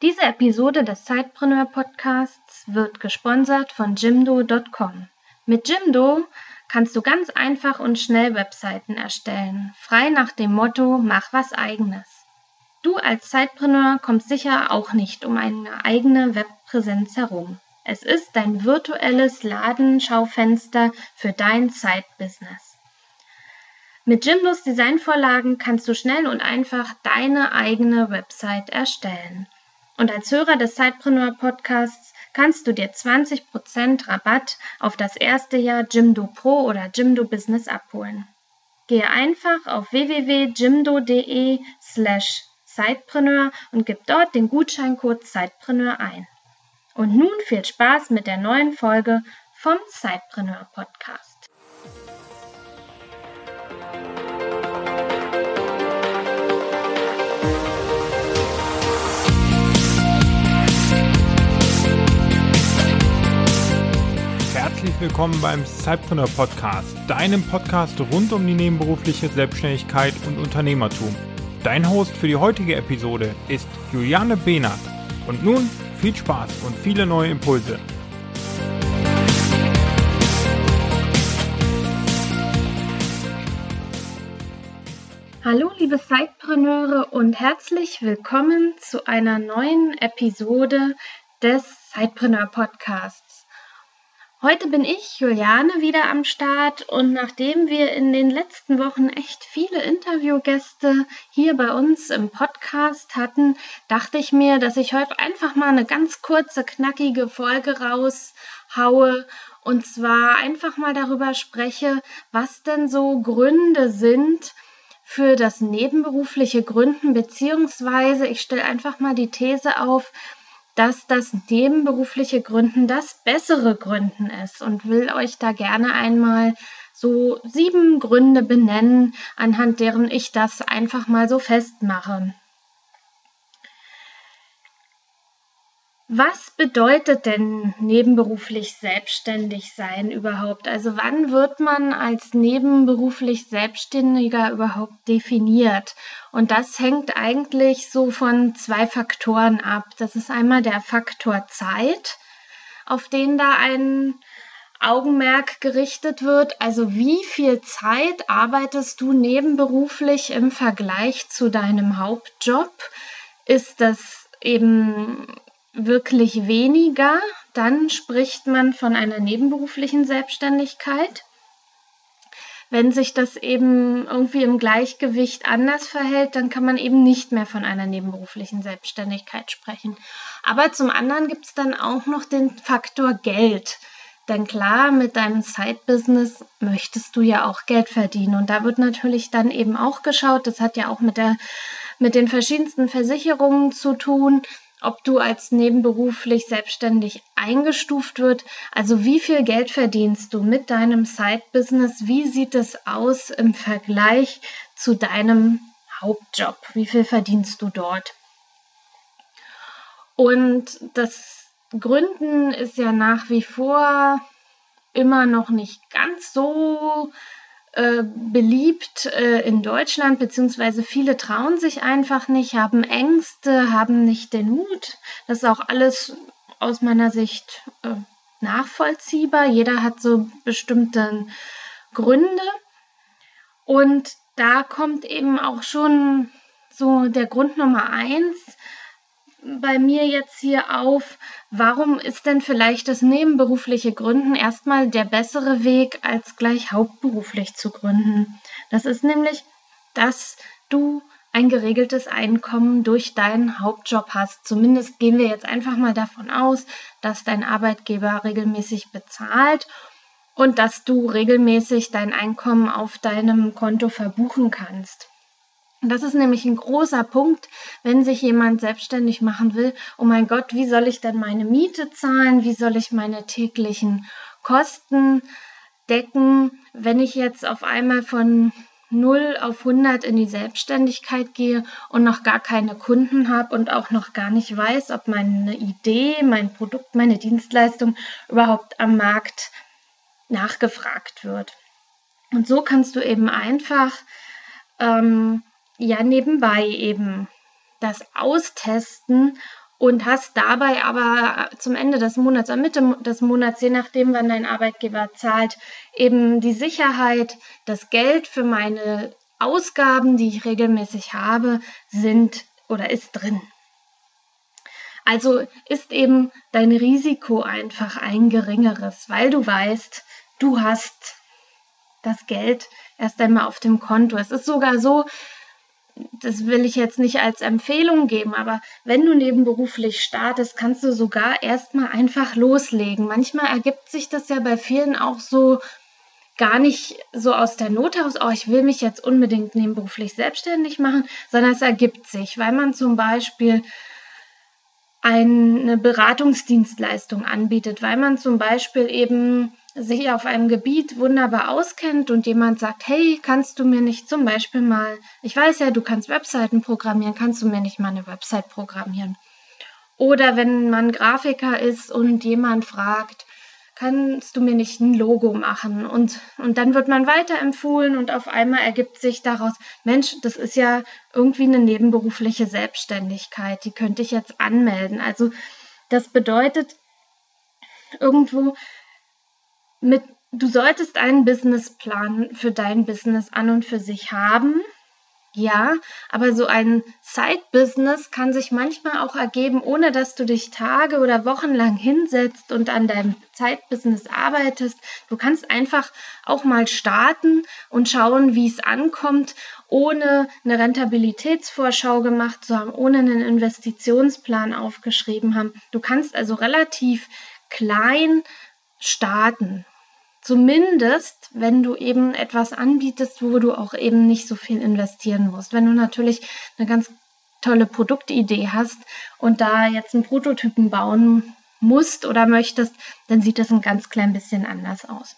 Diese Episode des Zeitpreneur Podcasts wird gesponsert von Jimdo.com. Mit Jimdo kannst du ganz einfach und schnell Webseiten erstellen, frei nach dem Motto Mach was eigenes. Du als Zeitpreneur kommst sicher auch nicht um eine eigene Webpräsenz herum. Es ist dein virtuelles Ladenschaufenster für dein Zeitbusiness. Mit Jimdos Designvorlagen kannst du schnell und einfach deine eigene Website erstellen. Und als Hörer des Zeitpreneur Podcasts kannst du dir 20% Rabatt auf das erste Jahr Jimdo Pro oder Jimdo Business abholen. Gehe einfach auf www.jimdo.de slash Zeitpreneur und gib dort den Gutscheincode Zeitpreneur ein. Und nun viel Spaß mit der neuen Folge vom Zeitpreneur Podcast. Herzlich willkommen beim Cypreneur Podcast, deinem Podcast rund um die nebenberufliche Selbstständigkeit und Unternehmertum. Dein Host für die heutige Episode ist Juliane Behnert. Und nun viel Spaß und viele neue Impulse. Hallo liebe Zeitpreneure und herzlich willkommen zu einer neuen Episode des Zeitpreneur Podcasts. Heute bin ich, Juliane, wieder am Start und nachdem wir in den letzten Wochen echt viele Interviewgäste hier bei uns im Podcast hatten, dachte ich mir, dass ich heute einfach mal eine ganz kurze, knackige Folge raushaue und zwar einfach mal darüber spreche, was denn so Gründe sind, für das nebenberufliche Gründen, beziehungsweise ich stelle einfach mal die These auf, dass das nebenberufliche Gründen das bessere Gründen ist und will euch da gerne einmal so sieben Gründe benennen, anhand deren ich das einfach mal so festmache. Was bedeutet denn nebenberuflich selbstständig sein überhaupt? Also wann wird man als nebenberuflich Selbstständiger überhaupt definiert? Und das hängt eigentlich so von zwei Faktoren ab. Das ist einmal der Faktor Zeit, auf den da ein Augenmerk gerichtet wird. Also wie viel Zeit arbeitest du nebenberuflich im Vergleich zu deinem Hauptjob? Ist das eben wirklich weniger, dann spricht man von einer nebenberuflichen Selbstständigkeit. Wenn sich das eben irgendwie im Gleichgewicht anders verhält, dann kann man eben nicht mehr von einer nebenberuflichen Selbstständigkeit sprechen. Aber zum anderen gibt es dann auch noch den Faktor Geld. Denn klar, mit deinem Side-Business möchtest du ja auch Geld verdienen. Und da wird natürlich dann eben auch geschaut, das hat ja auch mit, der, mit den verschiedensten Versicherungen zu tun ob du als nebenberuflich selbstständig eingestuft wird. Also wie viel Geld verdienst du mit deinem Side-Business? Wie sieht es aus im Vergleich zu deinem Hauptjob? Wie viel verdienst du dort? Und das Gründen ist ja nach wie vor immer noch nicht ganz so äh, beliebt äh, in Deutschland, beziehungsweise viele trauen sich einfach nicht, haben Ängste, haben nicht den Mut. Das ist auch alles aus meiner Sicht äh, nachvollziehbar. Jeder hat so bestimmte Gründe. Und da kommt eben auch schon so der Grund Nummer eins, bei mir jetzt hier auf, warum ist denn vielleicht das nebenberufliche Gründen erstmal der bessere Weg, als gleich hauptberuflich zu gründen? Das ist nämlich, dass du ein geregeltes Einkommen durch deinen Hauptjob hast. Zumindest gehen wir jetzt einfach mal davon aus, dass dein Arbeitgeber regelmäßig bezahlt und dass du regelmäßig dein Einkommen auf deinem Konto verbuchen kannst. Das ist nämlich ein großer Punkt, wenn sich jemand selbstständig machen will. Oh mein Gott, wie soll ich denn meine Miete zahlen? Wie soll ich meine täglichen Kosten decken, wenn ich jetzt auf einmal von 0 auf 100 in die Selbstständigkeit gehe und noch gar keine Kunden habe und auch noch gar nicht weiß, ob meine Idee, mein Produkt, meine Dienstleistung überhaupt am Markt nachgefragt wird. Und so kannst du eben einfach ähm, ja nebenbei eben das austesten, und hast dabei aber zum Ende des Monats, am Mitte des Monats, je nachdem, wann dein Arbeitgeber zahlt, eben die Sicherheit, das Geld für meine Ausgaben, die ich regelmäßig habe, sind oder ist drin. Also ist eben dein Risiko einfach ein geringeres, weil du weißt, du hast das Geld erst einmal auf dem Konto. Es ist sogar so, das will ich jetzt nicht als Empfehlung geben, aber wenn du nebenberuflich startest, kannst du sogar erstmal einfach loslegen. Manchmal ergibt sich das ja bei vielen auch so gar nicht so aus der Not heraus, oh, ich will mich jetzt unbedingt nebenberuflich selbstständig machen, sondern es ergibt sich, weil man zum Beispiel eine Beratungsdienstleistung anbietet, weil man zum Beispiel eben sich auf einem Gebiet wunderbar auskennt und jemand sagt, hey, kannst du mir nicht zum Beispiel mal, ich weiß ja, du kannst Webseiten programmieren, kannst du mir nicht mal eine Website programmieren? Oder wenn man Grafiker ist und jemand fragt, kannst du mir nicht ein Logo machen? Und, und dann wird man weiterempfohlen und auf einmal ergibt sich daraus, Mensch, das ist ja irgendwie eine nebenberufliche Selbstständigkeit, die könnte ich jetzt anmelden. Also das bedeutet irgendwo mit, du solltest einen Businessplan für dein Business an und für sich haben ja, aber so ein Side-Business kann sich manchmal auch ergeben, ohne dass du dich Tage oder Wochen lang hinsetzt und an deinem Side-Business arbeitest. Du kannst einfach auch mal starten und schauen, wie es ankommt, ohne eine Rentabilitätsvorschau gemacht zu haben, ohne einen Investitionsplan aufgeschrieben haben. Du kannst also relativ klein starten. Zumindest, wenn du eben etwas anbietest, wo du auch eben nicht so viel investieren musst. Wenn du natürlich eine ganz tolle Produktidee hast und da jetzt einen Prototypen bauen musst oder möchtest, dann sieht das ein ganz klein bisschen anders aus.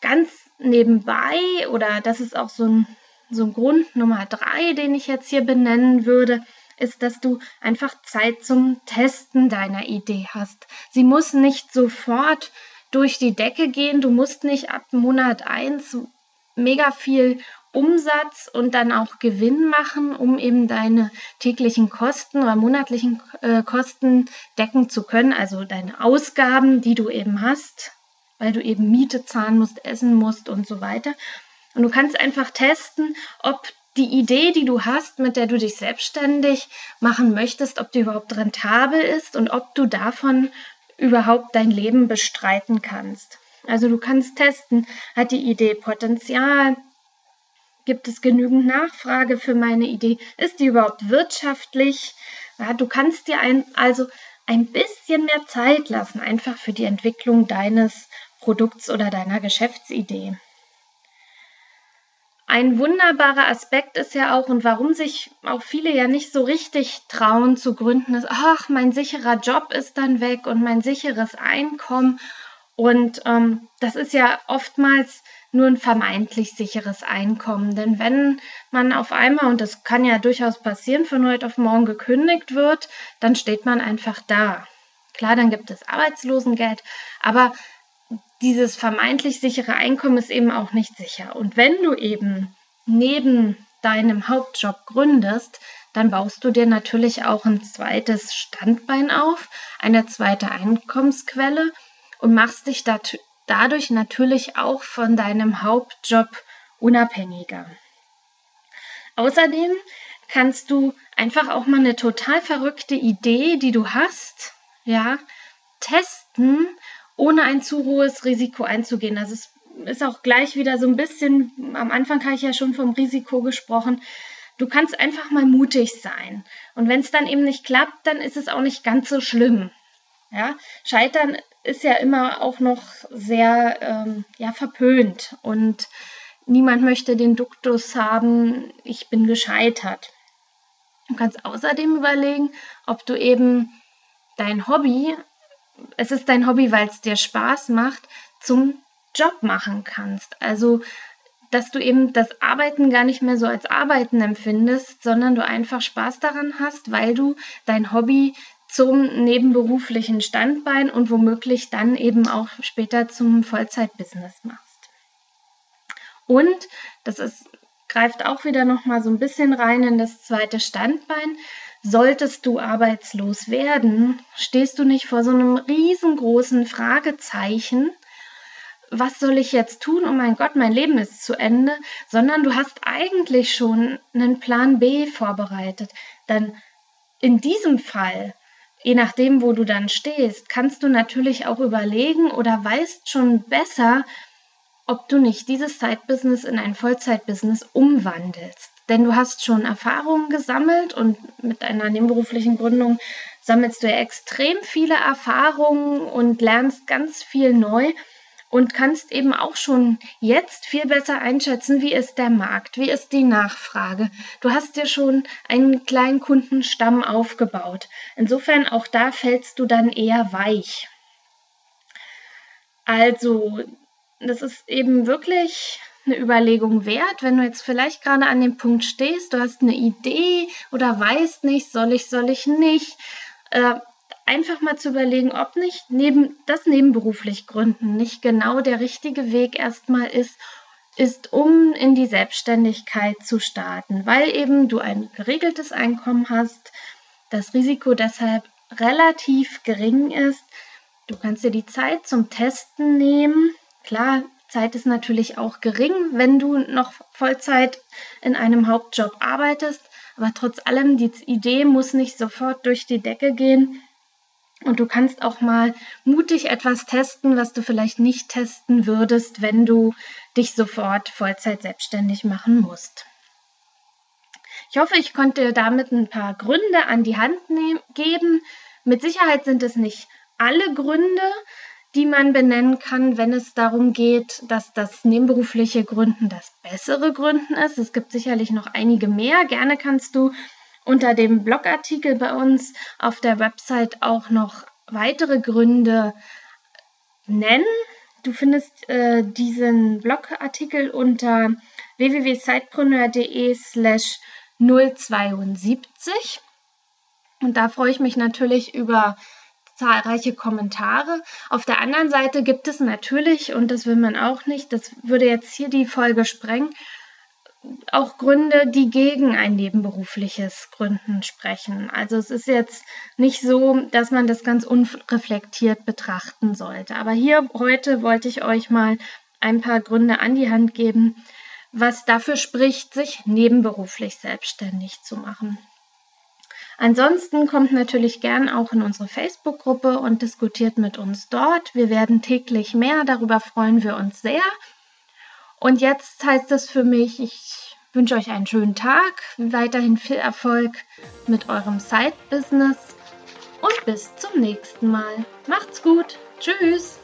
Ganz nebenbei, oder das ist auch so ein, so ein Grund Nummer drei, den ich jetzt hier benennen würde, ist, dass du einfach Zeit zum Testen deiner Idee hast. Sie muss nicht sofort durch die Decke gehen. Du musst nicht ab Monat 1 mega viel Umsatz und dann auch Gewinn machen, um eben deine täglichen Kosten oder monatlichen äh, Kosten decken zu können, also deine Ausgaben, die du eben hast, weil du eben Miete zahlen musst, essen musst und so weiter. Und du kannst einfach testen, ob die Idee, die du hast, mit der du dich selbstständig machen möchtest, ob die überhaupt rentabel ist und ob du davon überhaupt dein Leben bestreiten kannst. Also du kannst testen, hat die Idee Potenzial? Gibt es genügend Nachfrage für meine Idee? Ist die überhaupt wirtschaftlich? Ja, du kannst dir ein, also ein bisschen mehr Zeit lassen, einfach für die Entwicklung deines Produkts oder deiner Geschäftsidee. Ein wunderbarer Aspekt ist ja auch, und warum sich auch viele ja nicht so richtig trauen zu gründen, ist, ach, mein sicherer Job ist dann weg und mein sicheres Einkommen. Und ähm, das ist ja oftmals nur ein vermeintlich sicheres Einkommen. Denn wenn man auf einmal, und das kann ja durchaus passieren, von heute auf morgen gekündigt wird, dann steht man einfach da. Klar, dann gibt es Arbeitslosengeld, aber dieses vermeintlich sichere Einkommen ist eben auch nicht sicher. Und wenn du eben neben deinem Hauptjob gründest, dann baust du dir natürlich auch ein zweites Standbein auf, eine zweite Einkommensquelle und machst dich dadurch natürlich auch von deinem Hauptjob unabhängiger. Außerdem kannst du einfach auch mal eine total verrückte Idee, die du hast, ja, testen ohne ein zu hohes Risiko einzugehen. Also es ist auch gleich wieder so ein bisschen, am Anfang habe ich ja schon vom Risiko gesprochen. Du kannst einfach mal mutig sein. Und wenn es dann eben nicht klappt, dann ist es auch nicht ganz so schlimm. Ja, Scheitern ist ja immer auch noch sehr ähm, ja, verpönt und niemand möchte den Duktus haben, ich bin gescheitert. Du kannst außerdem überlegen, ob du eben dein Hobby es ist dein Hobby, weil es dir Spaß macht, zum Job machen kannst. Also, dass du eben das Arbeiten gar nicht mehr so als Arbeiten empfindest, sondern du einfach Spaß daran hast, weil du dein Hobby zum nebenberuflichen Standbein und womöglich dann eben auch später zum Vollzeitbusiness machst. Und das ist, greift auch wieder noch mal so ein bisschen rein in das zweite Standbein. Solltest du arbeitslos werden, stehst du nicht vor so einem riesengroßen Fragezeichen, was soll ich jetzt tun? Oh mein Gott, mein Leben ist zu Ende, sondern du hast eigentlich schon einen Plan B vorbereitet. Dann in diesem Fall, je nachdem, wo du dann stehst, kannst du natürlich auch überlegen oder weißt schon besser, ob du nicht dieses Side-Business in ein Vollzeit-Business umwandelst. Denn du hast schon Erfahrungen gesammelt und mit einer nebenberuflichen Gründung sammelst du ja extrem viele Erfahrungen und lernst ganz viel neu und kannst eben auch schon jetzt viel besser einschätzen, wie ist der Markt, wie ist die Nachfrage. Du hast dir schon einen kleinen Kundenstamm aufgebaut. Insofern auch da fällst du dann eher weich. Also, das ist eben wirklich eine Überlegung wert, wenn du jetzt vielleicht gerade an dem Punkt stehst, du hast eine Idee oder weißt nicht, soll ich, soll ich nicht. Äh, einfach mal zu überlegen, ob nicht neben, das nebenberuflich gründen nicht genau der richtige Weg erstmal ist, ist, um in die Selbstständigkeit zu starten, weil eben du ein geregeltes Einkommen hast, das Risiko deshalb relativ gering ist. Du kannst dir die Zeit zum Testen nehmen. Klar, Zeit ist natürlich auch gering, wenn du noch Vollzeit in einem Hauptjob arbeitest, aber trotz allem, die Idee muss nicht sofort durch die Decke gehen. Und du kannst auch mal mutig etwas testen, was du vielleicht nicht testen würdest, wenn du dich sofort Vollzeit selbstständig machen musst. Ich hoffe, ich konnte dir damit ein paar Gründe an die Hand geben. Mit Sicherheit sind es nicht alle Gründe, die man benennen kann, wenn es darum geht, dass das nebenberufliche Gründen das bessere Gründen ist. Es gibt sicherlich noch einige mehr. Gerne kannst du unter dem Blogartikel bei uns auf der Website auch noch weitere Gründe nennen. Du findest äh, diesen Blogartikel unter www.sidepreneur.de slash 072 und da freue ich mich natürlich über zahlreiche Kommentare. Auf der anderen Seite gibt es natürlich, und das will man auch nicht, das würde jetzt hier die Folge sprengen, auch Gründe, die gegen ein nebenberufliches Gründen sprechen. Also es ist jetzt nicht so, dass man das ganz unreflektiert betrachten sollte. Aber hier heute wollte ich euch mal ein paar Gründe an die Hand geben, was dafür spricht, sich nebenberuflich selbstständig zu machen. Ansonsten kommt natürlich gern auch in unsere Facebook-Gruppe und diskutiert mit uns dort. Wir werden täglich mehr, darüber freuen wir uns sehr. Und jetzt heißt es für mich, ich wünsche euch einen schönen Tag, weiterhin viel Erfolg mit eurem Side-Business und bis zum nächsten Mal. Macht's gut. Tschüss.